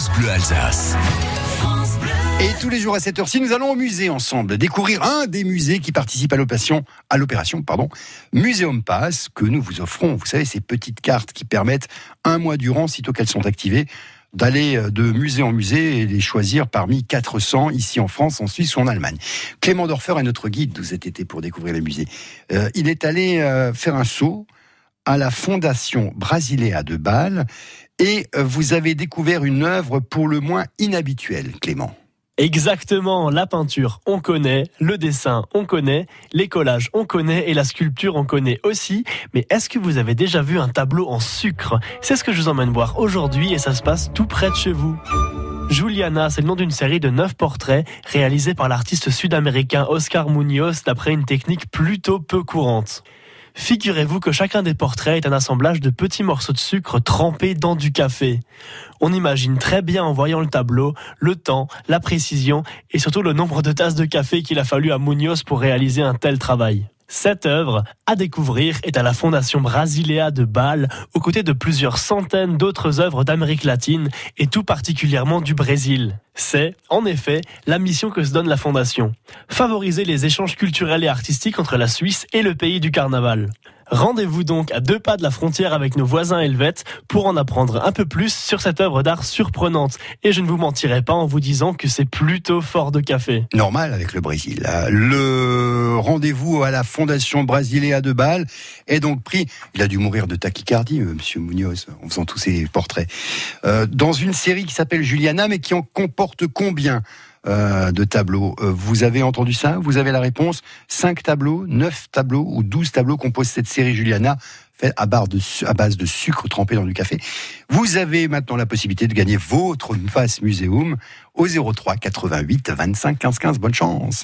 France Bleu Alsace. Et tous les jours à cette heure-ci, nous allons au musée ensemble, découvrir un des musées qui participe à l'opération, pardon, Muséum Pass, que nous vous offrons. Vous savez, ces petites cartes qui permettent un mois durant, sitôt qu'elles sont activées, d'aller euh, de musée en musée et les choisir parmi 400 ici en France, en Suisse ou en Allemagne. Clément Dorfer est notre guide de cet été pour découvrir les musées. Euh, il est allé euh, faire un saut à la Fondation Brasiléa de Bâle et euh, vous avez découvert une œuvre pour le moins inhabituelle, Clément. Exactement, la peinture, on connaît, le dessin, on connaît, les collages, on connaît et la sculpture, on connaît aussi. Mais est-ce que vous avez déjà vu un tableau en sucre? C'est ce que je vous emmène voir aujourd'hui et ça se passe tout près de chez vous. Juliana, c'est le nom d'une série de neuf portraits réalisés par l'artiste sud-américain Oscar Munoz d'après une technique plutôt peu courante. Figurez-vous que chacun des portraits est un assemblage de petits morceaux de sucre trempés dans du café. On imagine très bien en voyant le tableau le temps, la précision et surtout le nombre de tasses de café qu'il a fallu à Munoz pour réaliser un tel travail. Cette œuvre, à découvrir, est à la Fondation Brasiléa de Bâle, aux côtés de plusieurs centaines d'autres œuvres d'Amérique latine et tout particulièrement du Brésil. C'est, en effet, la mission que se donne la Fondation. Favoriser les échanges culturels et artistiques entre la Suisse et le pays du carnaval. Rendez-vous donc à deux pas de la frontière avec nos voisins helvètes pour en apprendre un peu plus sur cette œuvre d'art surprenante. Et je ne vous mentirai pas en vous disant que c'est plutôt fort de café. Normal avec le Brésil. Le rendez-vous à la Fondation Brasiléa de Bâle est donc pris. Il a dû mourir de tachycardie, euh, Monsieur Munoz, en faisant tous ces portraits. Euh, dans une série qui s'appelle Juliana, mais qui en comporte combien? Euh, de tableaux. Euh, vous avez entendu ça? Vous avez la réponse 5 tableaux, 9 tableaux ou 12 tableaux composent cette série Juliana faite à, à base de sucre trempé dans du café. Vous avez maintenant la possibilité de gagner votre face muséum au 03 88 25 15 15. Bonne chance